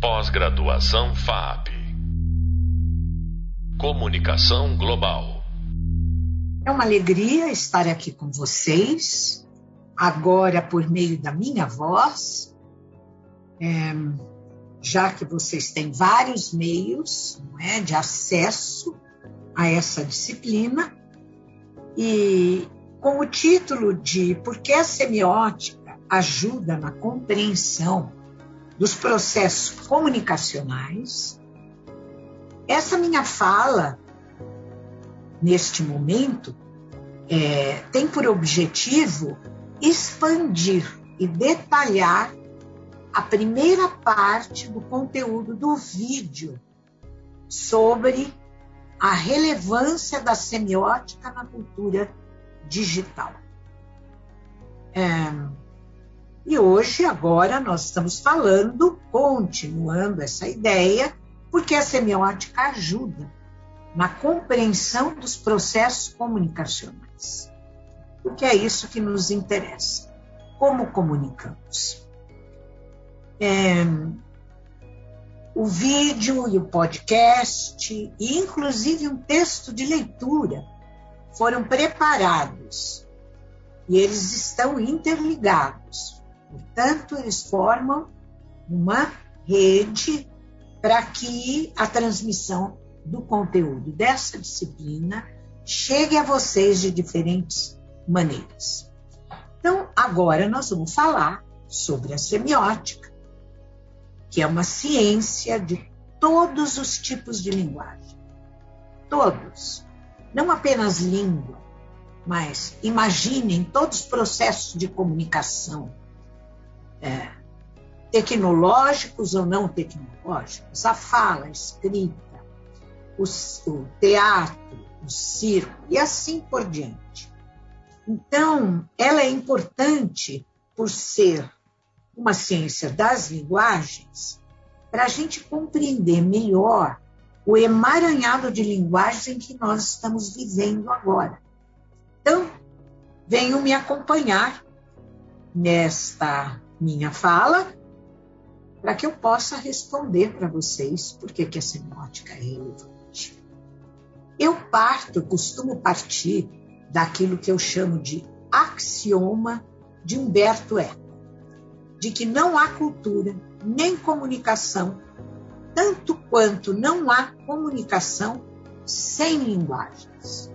Pós-graduação FAP. Comunicação Global. É uma alegria estar aqui com vocês, agora por meio da minha voz, é, já que vocês têm vários meios é, de acesso a essa disciplina, e com o título de Por que a semiótica ajuda na compreensão dos processos comunicacionais, essa minha fala, neste momento, é, tem por objetivo expandir e detalhar a primeira parte do conteúdo do vídeo sobre a relevância da semiótica na cultura digital. É, e hoje, agora, nós estamos falando, continuando essa ideia, porque a semiótica ajuda na compreensão dos processos comunicacionais. Porque é isso que nos interessa. Como comunicamos? É, o vídeo e o podcast, e inclusive um texto de leitura, foram preparados e eles estão interligados. Portanto, eles formam uma rede para que a transmissão do conteúdo dessa disciplina chegue a vocês de diferentes maneiras. Então, agora nós vamos falar sobre a semiótica, que é uma ciência de todos os tipos de linguagem. Todos. Não apenas língua, mas imaginem todos os processos de comunicação, é, tecnológicos ou não tecnológicos, a fala, a escrita, o, o teatro, o circo e assim por diante. Então, ela é importante por ser uma ciência das linguagens, para a gente compreender melhor o emaranhado de linguagens em que nós estamos vivendo agora. Então, venham me acompanhar nesta minha fala para que eu possa responder para vocês por que, que a semiótica é relevante. Eu parto, costumo partir daquilo que eu chamo de axioma de Humberto Eco de que não há cultura nem comunicação, tanto quanto não há comunicação sem linguagens.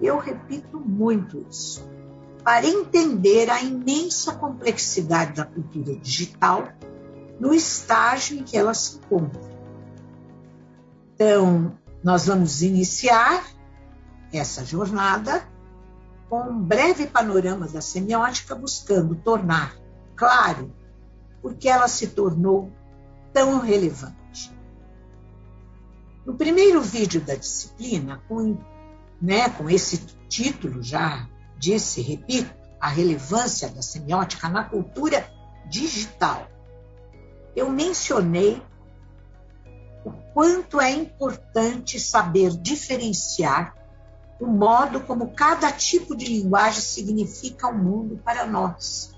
Eu repito muito isso. Para entender a imensa complexidade da cultura digital no estágio em que ela se encontra. Então, nós vamos iniciar essa jornada com um breve panorama da semiótica, buscando tornar claro porque ela se tornou tão relevante. No primeiro vídeo da disciplina, com, né, com esse título já disse, repito, a relevância da semiótica na cultura digital, eu mencionei o quanto é importante saber diferenciar o modo como cada tipo de linguagem significa o mundo para nós.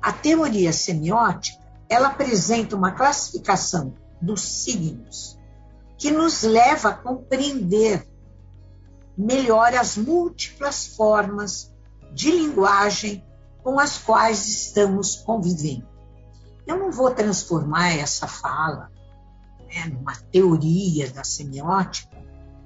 A teoria semiótica, ela apresenta uma classificação dos signos que nos leva a compreender melhor as múltiplas formas de linguagem com as quais estamos convivendo. Eu não vou transformar essa fala né, numa teoria da semiótica,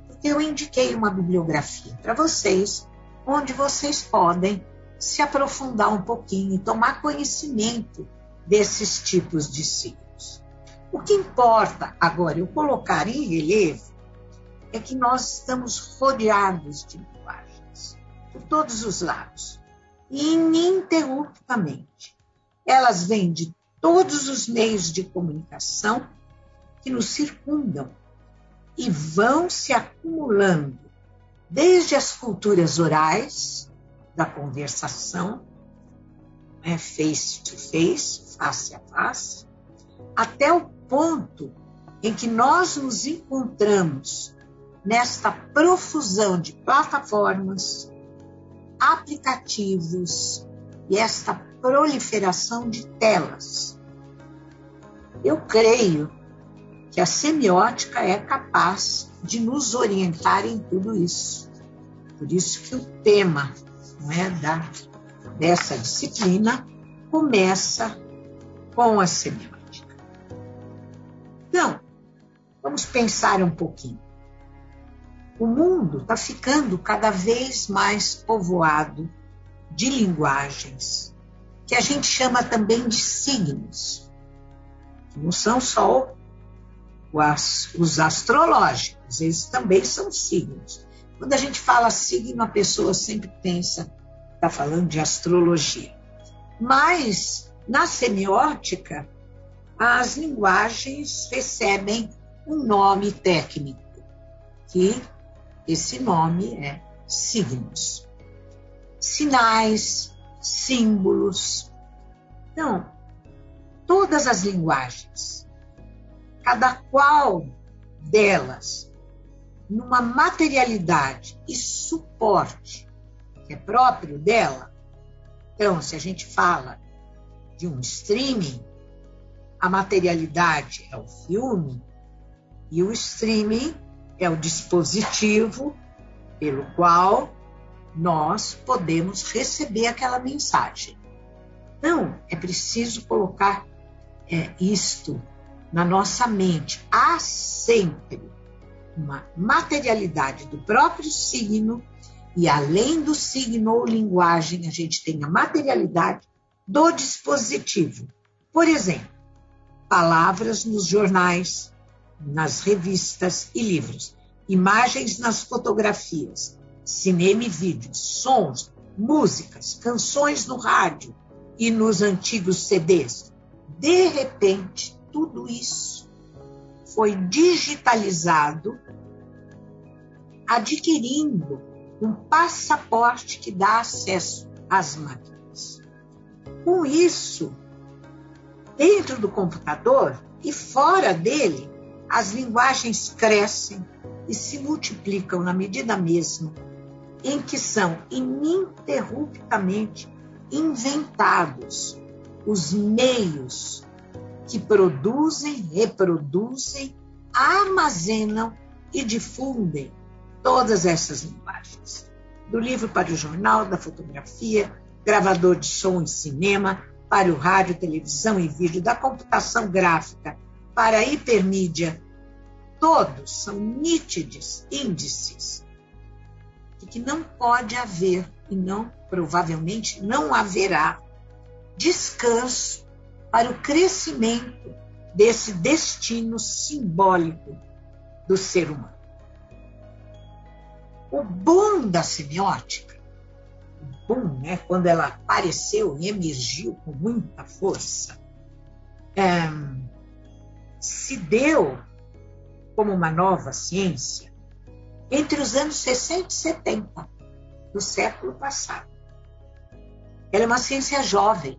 porque eu indiquei uma bibliografia para vocês, onde vocês podem se aprofundar um pouquinho e tomar conhecimento desses tipos de signos. O que importa agora eu colocar em relevo é que nós estamos rodeados de linguagens, por todos os lados, ininterruptamente. Elas vêm de todos os meios de comunicação que nos circundam e vão se acumulando desde as culturas orais, da conversação, né, face to face, face a face, até o ponto em que nós nos encontramos nesta profusão de plataformas, aplicativos e esta proliferação de telas. Eu creio que a semiótica é capaz de nos orientar em tudo isso. Por isso que o tema não é, da, dessa disciplina começa com a semiótica. Então, vamos pensar um pouquinho. O mundo está ficando cada vez mais povoado de linguagens que a gente chama também de signos, não são só os astrológicos, eles também são signos. Quando a gente fala signo, a pessoa sempre pensa, está falando de astrologia. Mas, na semiótica, as linguagens recebem um nome técnico, que esse nome é signos. Sinais, símbolos. Então, todas as linguagens, cada qual delas, numa materialidade e suporte que é próprio dela. Então, se a gente fala de um streaming, a materialidade é o filme e o streaming é o dispositivo pelo qual nós podemos receber aquela mensagem. Então, é preciso colocar é, isto na nossa mente. Há sempre uma materialidade do próprio signo, e além do signo ou linguagem, a gente tem a materialidade do dispositivo. Por exemplo, palavras nos jornais, nas revistas e livros, imagens nas fotografias, cinema e vídeos, sons, músicas, canções no rádio e nos antigos CDs. De repente, tudo isso foi digitalizado, adquirindo um passaporte que dá acesso às máquinas. Com isso, dentro do computador e fora dele, as linguagens crescem e se multiplicam na medida mesma em que são ininterruptamente inventados os meios que produzem, reproduzem, armazenam e difundem todas essas linguagens. Do livro para o jornal, da fotografia, gravador de som e cinema, para o rádio, televisão e vídeo, da computação gráfica, para a hipermídia, todos são nítidos índices de que não pode haver e não provavelmente não haverá descanso para o crescimento desse destino simbólico do ser humano. O boom da semiótica, o boom, né, quando ela apareceu e emergiu com muita força, é, se deu como uma nova ciência entre os anos 60 e 70 do século passado. Ela é uma ciência jovem.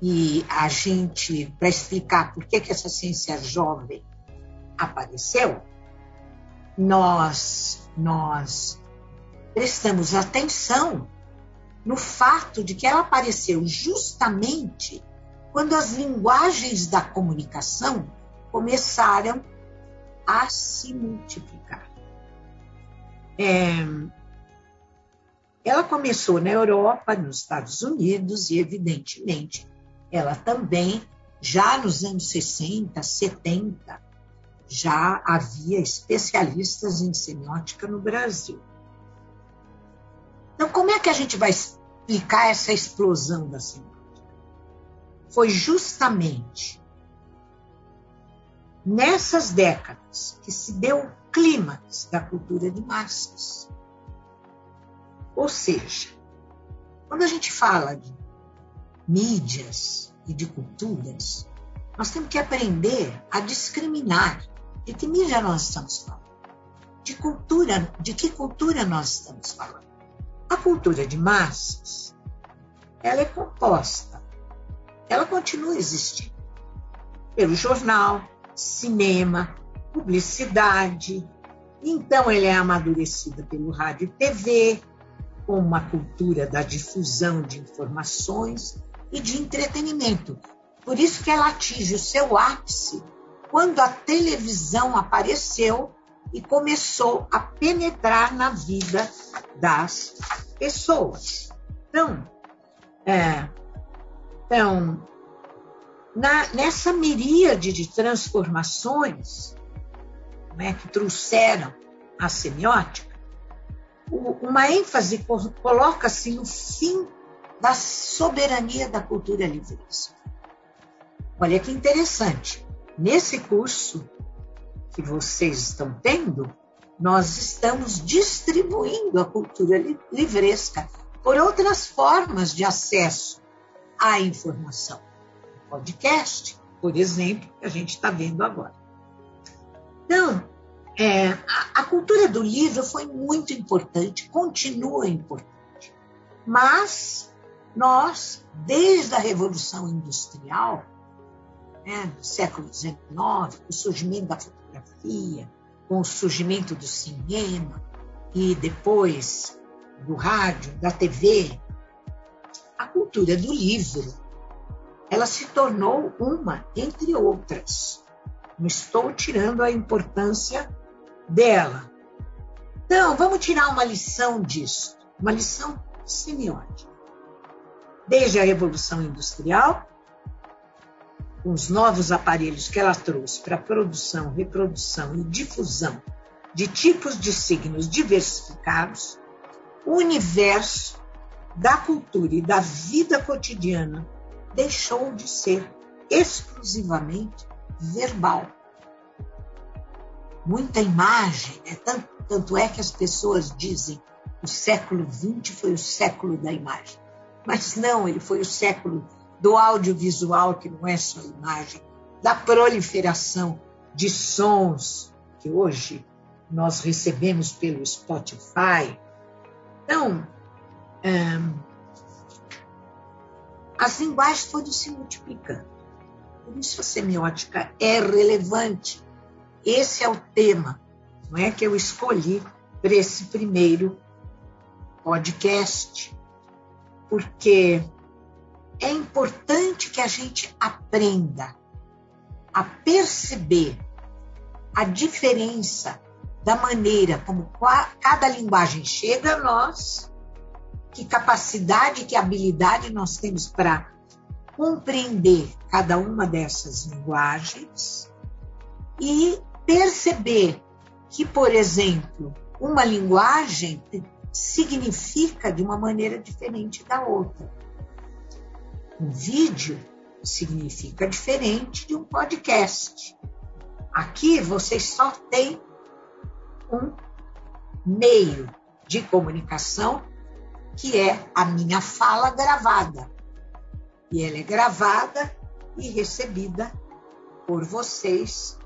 E a gente, para explicar por que, que essa ciência jovem apareceu, nós, nós prestamos atenção no fato de que ela apareceu justamente quando as linguagens da comunicação começaram a se multiplicar. É, ela começou na Europa, nos Estados Unidos, e, evidentemente, ela também, já nos anos 60, 70, já havia especialistas em semiótica no Brasil. Então, como é que a gente vai explicar essa explosão da semiótica? Foi justamente nessas décadas que se deu o clímax da cultura de massas. Ou seja, quando a gente fala de mídias e de culturas, nós temos que aprender a discriminar de que mídia nós estamos falando, de cultura, de que cultura nós estamos falando. A cultura de massas, ela é composta, ela continua existindo pelo jornal, cinema, publicidade. Então, ela é amadurecida pelo rádio e TV, com uma cultura da difusão de informações e de entretenimento. Por isso que ela atinge o seu ápice quando a televisão apareceu e começou a penetrar na vida das pessoas. Então, é, então na, nessa miríade de transformações né, que trouxeram a semiótica, o, uma ênfase coloca-se no fim da soberania da cultura livresca. Olha que interessante. Nesse curso que vocês estão tendo, nós estamos distribuindo a cultura livresca por outras formas de acesso à informação. Podcast, por exemplo, que a gente está vendo agora. Então, é, a, a cultura do livro foi muito importante, continua importante. Mas nós, desde a Revolução Industrial, né, do século XIX, o surgimento da fotografia, com o surgimento do cinema e depois do rádio, da TV, a cultura do livro, ela se tornou uma entre outras. Não estou tirando a importância dela. Então, vamos tirar uma lição disso, uma lição semiótica. Desde a Revolução Industrial, com os novos aparelhos que ela trouxe para produção, reprodução e difusão de tipos de signos diversificados, o universo da cultura e da vida cotidiana deixou de ser exclusivamente verbal. Muita imagem, né? tanto, tanto é que as pessoas dizem o século XX foi o século da imagem. Mas não, ele foi o século do audiovisual, que não é só imagem, da proliferação de sons que hoje nós recebemos pelo Spotify. Então, as linguagens foram se multiplicando. Por isso a semiótica é relevante. Esse é o tema, não é que eu escolhi para esse primeiro podcast, porque é importante que a gente aprenda a perceber a diferença da maneira como cada linguagem chega a nós, que capacidade, que habilidade nós temos para compreender cada uma dessas linguagens e perceber que, por exemplo, uma linguagem significa de uma maneira diferente da outra. Um vídeo significa diferente de um podcast. Aqui vocês só têm um meio de comunicação que é a minha fala gravada. E ela é gravada e recebida por vocês,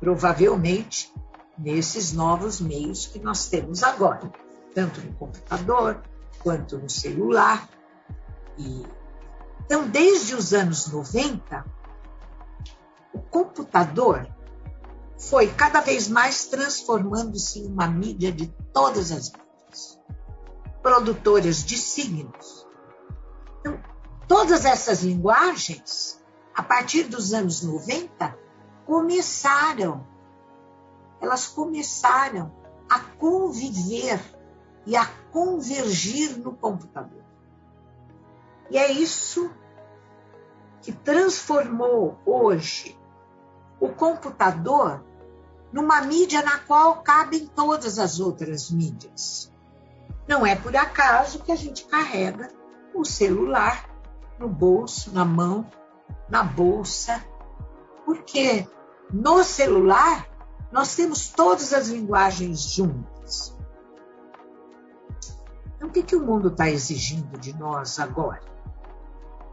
provavelmente nesses novos meios que nós temos agora, tanto no computador quanto no celular. E então, desde os anos 90, o computador foi cada vez mais transformando-se em uma mídia de todas as mídias, produtoras de signos. Então, todas essas linguagens, a partir dos anos 90, começaram, elas começaram a conviver e a convergir no computador. E é isso que transformou hoje o computador numa mídia na qual cabem todas as outras mídias. Não é por acaso que a gente carrega o celular no bolso, na mão, na bolsa, porque no celular nós temos todas as linguagens juntas. Então, o que, que o mundo está exigindo de nós agora?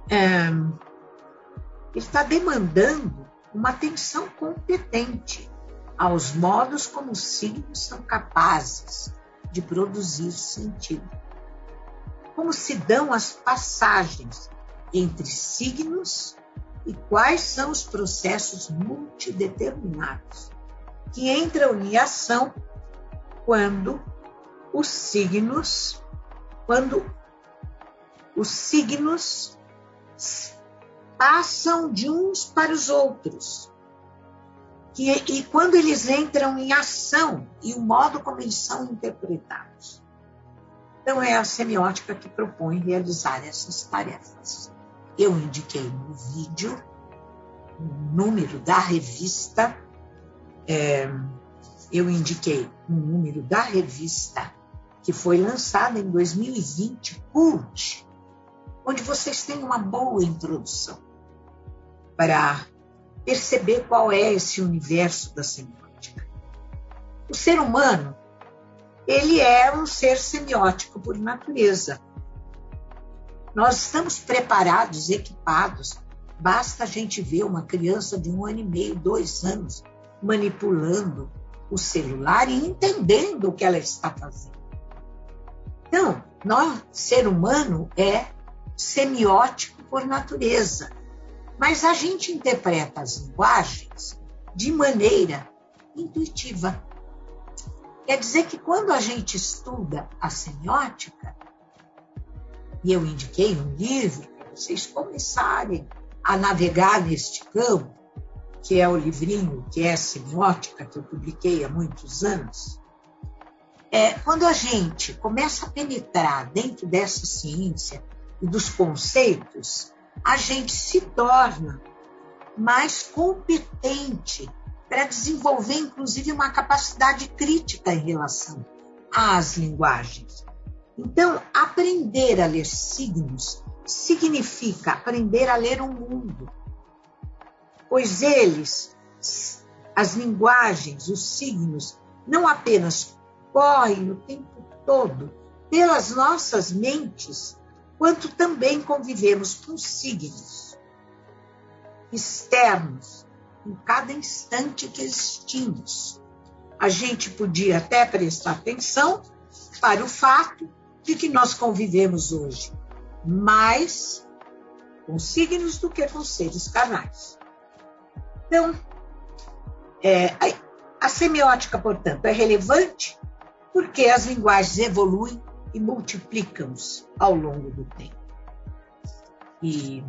é, está demandando uma atenção competente aos modos como os signos são capazes de produzir sentido. Como se dão as passagens entre signos e quais são os processos multideterminados que entram em ação quando os signos, quando os signos passam de uns para os outros. E, quando eles entram em ação e o modo como eles são interpretados. Então, é a semiótica que propõe realizar essas tarefas. Eu indiquei no vídeo o número da revista, é, eu indiquei um número da revista que foi lançada em 2020, CULT, onde vocês têm uma boa introdução para perceber qual é esse universo da semiótica. O ser humano, ele é um ser semiótico por natureza. Nós estamos preparados, equipados. Basta a gente ver uma criança de um ano e meio, dois anos, manipulando o celular e entendendo o que ela está fazendo. Então, nós, ser humano, é semiótico por natureza. Mas a gente interpreta as linguagens de maneira intuitiva. Quer dizer que quando a gente estuda a semiótica, e eu indiquei um livro para vocês começarem a navegar neste campo, que é o livrinho que é semiótica, que eu publiquei há muitos anos, é, quando a gente começa a penetrar dentro dessa ciência e dos conceitos, a gente se torna mais competente para desenvolver, inclusive, uma capacidade crítica em relação às linguagens. Então, aprender a ler signos significa aprender a ler o mundo, pois eles, as linguagens, os signos, não apenas correm o tempo todo pelas nossas mentes, quanto também convivemos com signos externos em cada instante que existimos. A gente podia até prestar atenção para o fato de que nós convivemos hoje mais com signos do que com seres carnais. Então, é, a, a semiótica, portanto, é relevante porque as linguagens evoluem e multiplicam-se ao longo do tempo. E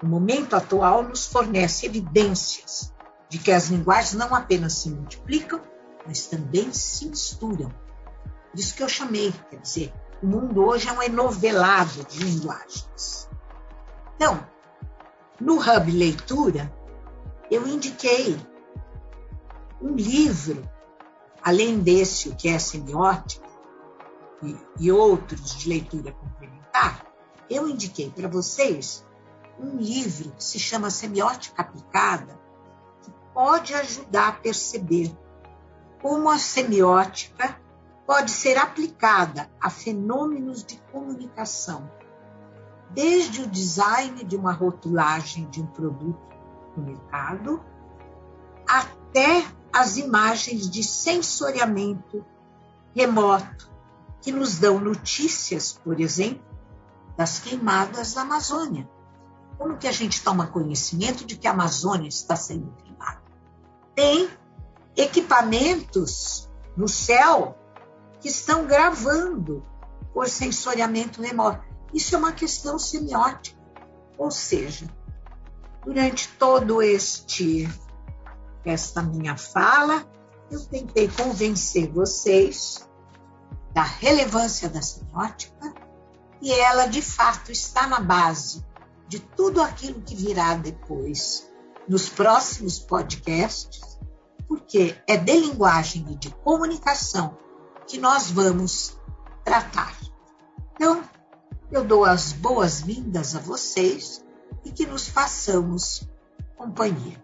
o momento atual nos fornece evidências de que as linguagens não apenas se multiplicam, mas também se misturam. Isso que eu chamei, quer dizer, o mundo hoje é um enovelado de linguagens. Então, no Hub Leitura, eu indiquei um livro além desse, que é semiótica, e, e outros de leitura complementar, eu indiquei para vocês um livro que se chama Semiótica Aplicada, que pode ajudar a perceber como a semiótica pode ser aplicada a fenômenos de comunicação, desde o design de uma rotulagem de um produto no mercado, até as imagens de sensoriamento remoto que nos dão notícias, por exemplo, das queimadas da Amazônia. Como que a gente toma conhecimento de que a Amazônia está sendo queimada? Tem equipamentos no céu que estão gravando por sensoriamento remoto. Isso é uma questão semiótica. Ou seja, durante todo este esta minha fala, eu tentei convencer vocês da relevância da semiótica e ela, de fato, está na base de tudo aquilo que virá depois nos próximos podcasts, porque é de linguagem e de comunicação que nós vamos tratar. Então, eu dou as boas-vindas a vocês e que nos façamos companhia.